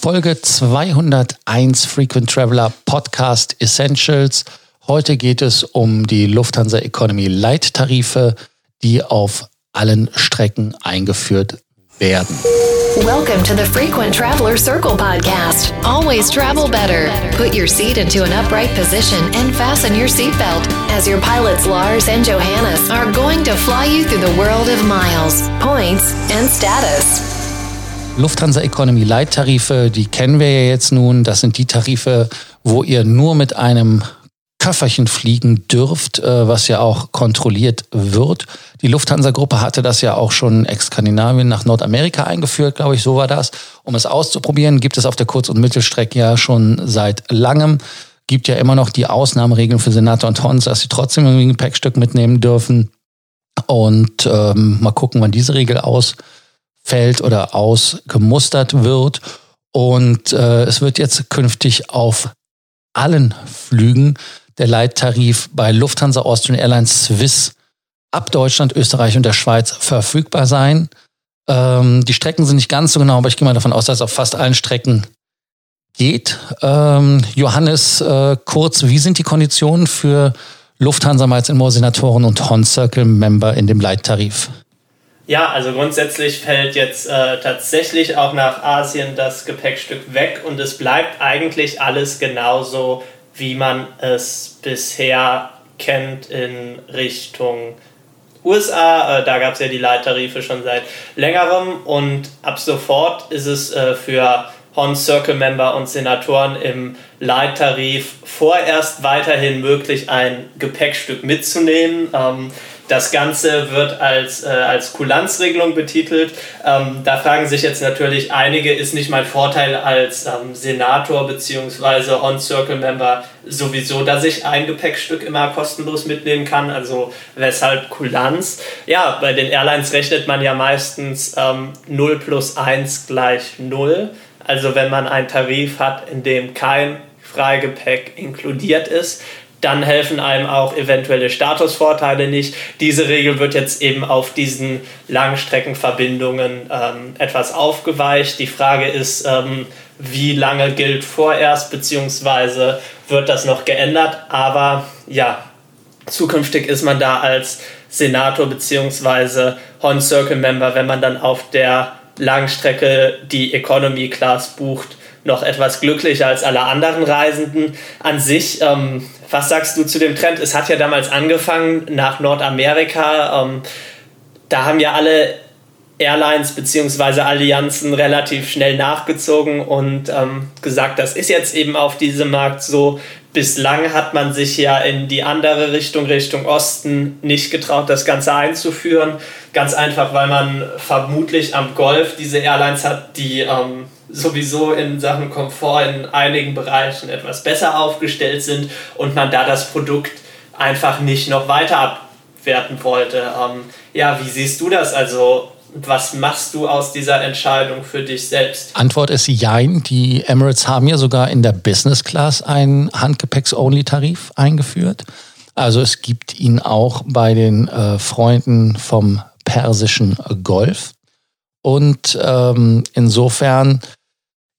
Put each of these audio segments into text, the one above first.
Folge 201 Frequent Traveler Podcast Essentials. Heute geht es um die Lufthansa Economy Light Tarife, die auf allen Strecken eingeführt werden. Welcome to the Frequent Traveler Circle podcast. Always travel better. Put your seat into an upright position and fasten your seatbelt as your pilots Lars and Johannes are going to fly you through the world of miles, points and status. Lufthansa Economy Light Tarife, die kennen wir ja jetzt nun. Das sind die Tarife, wo ihr nur mit einem Köfferchen fliegen dürft, äh, was ja auch kontrolliert wird. Die Lufthansa-Gruppe hatte das ja auch schon ex-Skandinavien nach Nordamerika eingeführt, glaube ich, so war das. Um es auszuprobieren, gibt es auf der Kurz- und Mittelstrecke ja schon seit langem. Gibt ja immer noch die Ausnahmeregeln für Senator und Hons, dass sie trotzdem irgendwie ein Gepäckstück mitnehmen dürfen. Und ähm, mal gucken, wann diese Regel aus fällt oder ausgemustert wird. Und äh, es wird jetzt künftig auf allen Flügen der Leittarif bei Lufthansa, Austrian Airlines, Swiss ab Deutschland, Österreich und der Schweiz verfügbar sein. Ähm, die Strecken sind nicht ganz so genau, aber ich gehe mal davon aus, dass es auf fast allen Strecken geht. Ähm, Johannes, äh, kurz, wie sind die Konditionen für Lufthansa, Miles More Senatoren und Horn Circle Member in dem Leittarif? Ja, also grundsätzlich fällt jetzt äh, tatsächlich auch nach Asien das Gepäckstück weg und es bleibt eigentlich alles genauso, wie man es bisher kennt in Richtung USA. Äh, da gab es ja die Leittarife schon seit längerem und ab sofort ist es äh, für Horn Circle Member und Senatoren im Leittarif vorerst weiterhin möglich, ein Gepäckstück mitzunehmen. Ähm, das Ganze wird als, äh, als Kulanzregelung betitelt. Ähm, da fragen sich jetzt natürlich einige, ist nicht mein Vorteil als ähm, Senator bzw. On-Circle-Member sowieso, dass ich ein Gepäckstück immer kostenlos mitnehmen kann? Also weshalb Kulanz? Ja, bei den Airlines rechnet man ja meistens ähm, 0 plus 1 gleich 0. Also wenn man einen Tarif hat, in dem kein Freigepäck inkludiert ist, dann helfen einem auch eventuelle Statusvorteile nicht. Diese Regel wird jetzt eben auf diesen Langstreckenverbindungen ähm, etwas aufgeweicht. Die Frage ist, ähm, wie lange gilt vorerst, beziehungsweise wird das noch geändert. Aber ja, zukünftig ist man da als Senator beziehungsweise Horn Circle Member, wenn man dann auf der Langstrecke die Economy Class bucht, noch etwas glücklicher als alle anderen Reisenden. An sich, ähm, was sagst du zu dem Trend? Es hat ja damals angefangen nach Nordamerika. Ähm, da haben ja alle Airlines bzw. Allianzen relativ schnell nachgezogen und ähm, gesagt, das ist jetzt eben auf diesem Markt so. Bislang hat man sich ja in die andere Richtung, Richtung Osten, nicht getraut, das Ganze einzuführen. Ganz einfach, weil man vermutlich am Golf diese Airlines hat, die ähm, sowieso in Sachen Komfort in einigen Bereichen etwas besser aufgestellt sind und man da das Produkt einfach nicht noch weiter abwerten wollte. Ähm, ja, wie siehst du das? Also was machst du aus dieser Entscheidung für dich selbst? Antwort ist Jein. Die Emirates haben ja sogar in der Business Class einen Handgepäcks-Only-Tarif eingeführt. Also es gibt ihn auch bei den äh, Freunden vom persischen Golf. Und ähm, insofern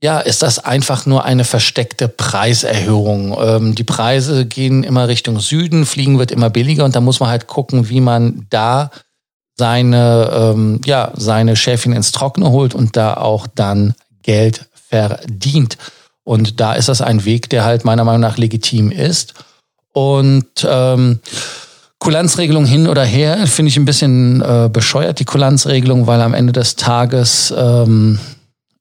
ja, ist das einfach nur eine versteckte Preiserhöhung. Ähm, die Preise gehen immer Richtung Süden, Fliegen wird immer billiger und da muss man halt gucken, wie man da seine, ähm, ja, seine Schäfchen ins Trockene holt und da auch dann Geld verdient. Und da ist das ein Weg, der halt meiner Meinung nach legitim ist. Und ähm, Kulanzregelung hin oder her finde ich ein bisschen äh, bescheuert, die Kulanzregelung, weil am Ende des Tages ähm,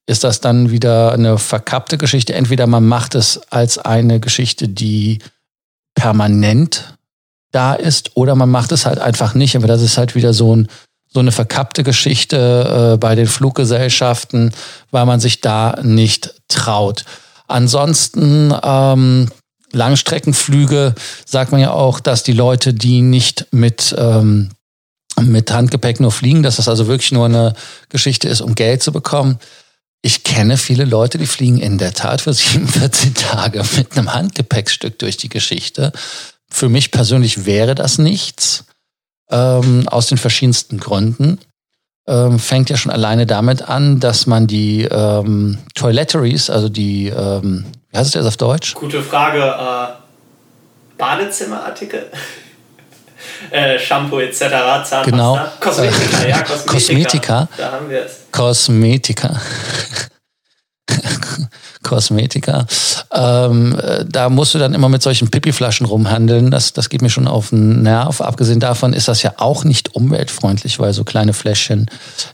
ist das dann wieder eine verkappte Geschichte. Entweder man macht es als eine Geschichte, die permanent da ist oder man macht es halt einfach nicht. Aber das ist halt wieder so, ein, so eine verkappte Geschichte äh, bei den Fluggesellschaften, weil man sich da nicht traut. Ansonsten ähm, Langstreckenflüge sagt man ja auch, dass die Leute, die nicht mit ähm, mit Handgepäck nur fliegen, dass das also wirklich nur eine Geschichte ist, um Geld zu bekommen. Ich kenne viele Leute, die fliegen in der Tat für 47 Tage mit einem Handgepäckstück durch die Geschichte. Für mich persönlich wäre das nichts, ähm, aus den verschiedensten Gründen. ähm, fängt ja schon alleine damit an, dass man die ähm, Toiletteries, also die, ähm, wie heißt es jetzt auf Deutsch? Gute Frage. Äh, Badezimmerartikel? äh, Shampoo etc. Zahnpasta. Genau. Kosmetika, äh, ja, Kosmetika. Kosmetika. Da haben wir es. Kosmetika. Kosmetika. Ähm, äh, da musst du dann immer mit solchen Pipi-Flaschen rumhandeln. Das, das geht mir schon auf den Nerv. Abgesehen davon ist das ja auch nicht umweltfreundlich, weil so kleine Fläschchen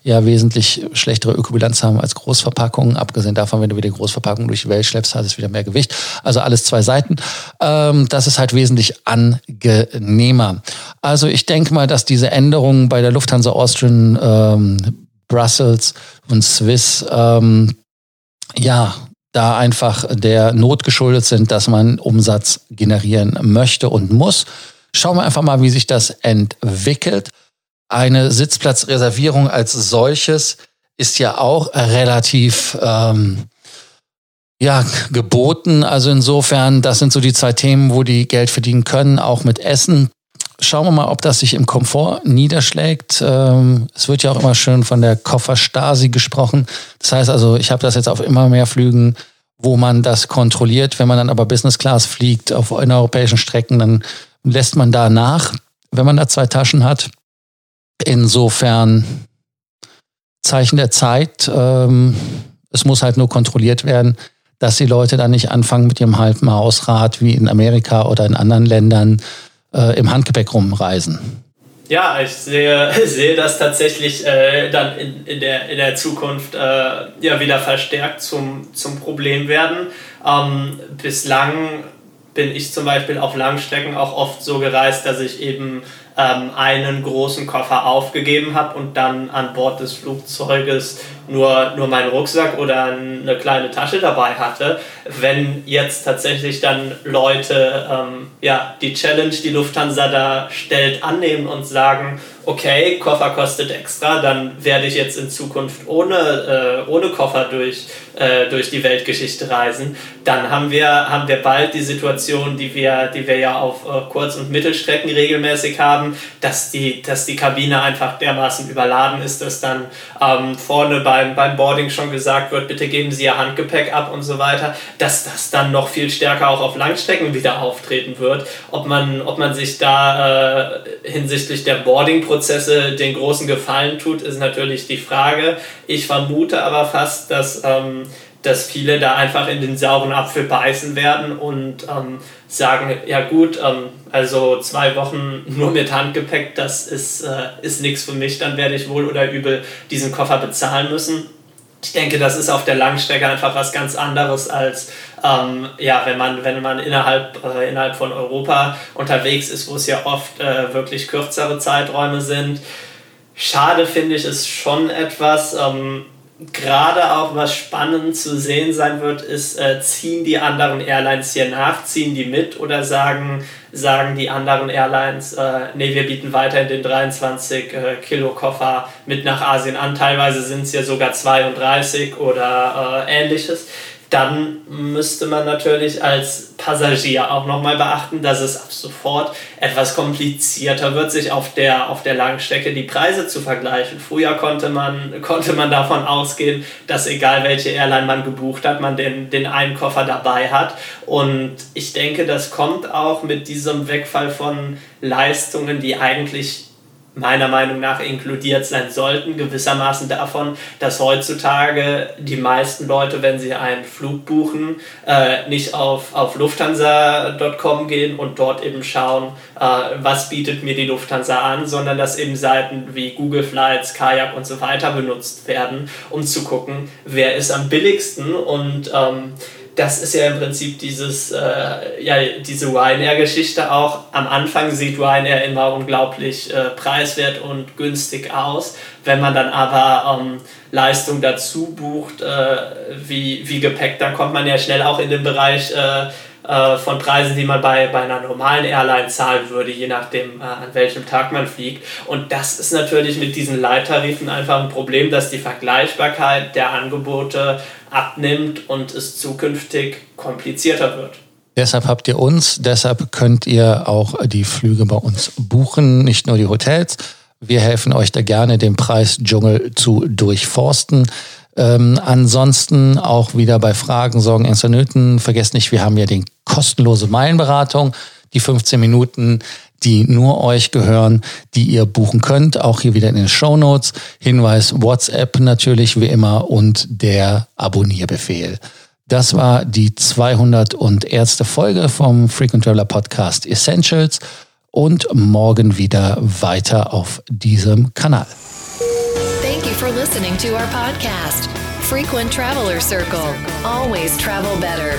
ja wesentlich schlechtere Ökobilanz haben als Großverpackungen. Abgesehen davon, wenn du wieder Großverpackungen durch die Welt schleppst, hat es wieder mehr Gewicht. Also alles zwei Seiten. Ähm, das ist halt wesentlich angenehmer. Also ich denke mal, dass diese Änderungen bei der Lufthansa Austrian, ähm, Brussels und Swiss ähm, ja, da einfach der Not geschuldet sind, dass man Umsatz generieren möchte und muss. Schauen wir einfach mal, wie sich das entwickelt. Eine Sitzplatzreservierung als solches ist ja auch relativ ähm, ja, geboten. Also insofern, das sind so die zwei Themen, wo die Geld verdienen können, auch mit Essen. Schauen wir mal, ob das sich im Komfort niederschlägt. Ähm, es wird ja auch immer schön von der Kofferstasi gesprochen. Das heißt also, ich habe das jetzt auf immer mehr Flügen, wo man das kontrolliert. Wenn man dann aber Business Class fliegt auf europäischen Strecken, dann lässt man da nach, wenn man da zwei Taschen hat. Insofern Zeichen der Zeit. Ähm, es muss halt nur kontrolliert werden, dass die Leute dann nicht anfangen mit ihrem halben Hausrad wie in Amerika oder in anderen Ländern äh, im Handgepäck rumreisen. Ja, ich sehe, sehe das tatsächlich äh, dann in, in, der, in der Zukunft äh, ja wieder verstärkt zum, zum Problem werden. Ähm, bislang bin ich zum Beispiel auf Langstrecken auch oft so gereist, dass ich eben ähm, einen großen Koffer aufgegeben habe und dann an Bord des Flugzeuges nur, nur meinen Rucksack oder eine kleine Tasche dabei hatte. Wenn jetzt tatsächlich dann Leute ähm, ja, die Challenge, die Lufthansa da stellt, annehmen und sagen, okay, Koffer kostet extra, dann werde ich jetzt in Zukunft ohne, äh, ohne Koffer durch, äh, durch die Weltgeschichte reisen, dann haben wir, haben wir bald die Situation, die wir, die wir ja auf äh, Kurz- und Mittelstrecken regelmäßig haben, dass die, dass die Kabine einfach dermaßen überladen ist, dass dann ähm, vorne bei beim, beim Boarding schon gesagt wird, bitte geben Sie Ihr Handgepäck ab und so weiter, dass das dann noch viel stärker auch auf Langstrecken wieder auftreten wird. Ob man, ob man sich da äh, hinsichtlich der Boarding-Prozesse den großen Gefallen tut, ist natürlich die Frage. Ich vermute aber fast, dass ähm, dass viele da einfach in den sauren Apfel beißen werden und ähm, sagen, ja gut, ähm, also zwei Wochen nur mit Handgepäck, das ist, äh, ist nichts für mich, dann werde ich wohl oder übel diesen Koffer bezahlen müssen. Ich denke, das ist auf der Langstrecke einfach was ganz anderes als ähm, ja, wenn man, wenn man innerhalb, äh, innerhalb von Europa unterwegs ist, wo es ja oft äh, wirklich kürzere Zeiträume sind. Schade finde ich es schon etwas. Ähm, gerade auch was spannend zu sehen sein wird, ist, äh, ziehen die anderen Airlines hier nach, ziehen die mit oder sagen, sagen die anderen Airlines, äh, nee, wir bieten weiterhin den 23 äh, Kilo Koffer mit nach Asien an. Teilweise sind es ja sogar 32 oder äh, ähnliches dann müsste man natürlich als Passagier auch nochmal beachten, dass es ab sofort etwas komplizierter wird, sich auf der, auf der Langstrecke die Preise zu vergleichen. Früher konnte man, konnte man davon ausgehen, dass egal welche Airline man gebucht hat, man den, den einen Koffer dabei hat. Und ich denke, das kommt auch mit diesem Wegfall von Leistungen, die eigentlich meiner Meinung nach inkludiert sein sollten, gewissermaßen davon, dass heutzutage die meisten Leute, wenn sie einen Flug buchen, äh, nicht auf, auf lufthansa.com gehen und dort eben schauen, äh, was bietet mir die Lufthansa an, sondern dass eben Seiten wie Google Flights, Kayak und so weiter benutzt werden, um zu gucken, wer ist am billigsten und ähm, das ist ja im Prinzip dieses, äh, ja, diese Ryanair-Geschichte auch. Am Anfang sieht Ryanair immer unglaublich äh, preiswert und günstig aus. Wenn man dann aber ähm, Leistung dazu bucht, äh, wie, wie Gepäck, dann kommt man ja schnell auch in den Bereich äh, äh, von Preisen, die man bei, bei einer normalen Airline zahlen würde, je nachdem, äh, an welchem Tag man fliegt. Und das ist natürlich mit diesen Leittarifen einfach ein Problem, dass die Vergleichbarkeit der Angebote abnimmt und es zukünftig komplizierter wird. Deshalb habt ihr uns, deshalb könnt ihr auch die Flüge bei uns buchen, nicht nur die Hotels. Wir helfen euch da gerne, den Preisdschungel zu durchforsten. Ähm, ansonsten auch wieder bei Fragen, Sorgen, Ängste, Nöten. Vergesst nicht, wir haben ja die kostenlose Meilenberatung, die 15 Minuten, die nur euch gehören, die ihr buchen könnt. Auch hier wieder in den Show Notes. Hinweis WhatsApp natürlich wie immer und der Abonnierbefehl. Das war die 201. Folge vom Frequent Traveler Podcast Essentials und morgen wieder weiter auf diesem Kanal. Thank you for listening to our podcast, Frequent Traveler Circle. Always travel better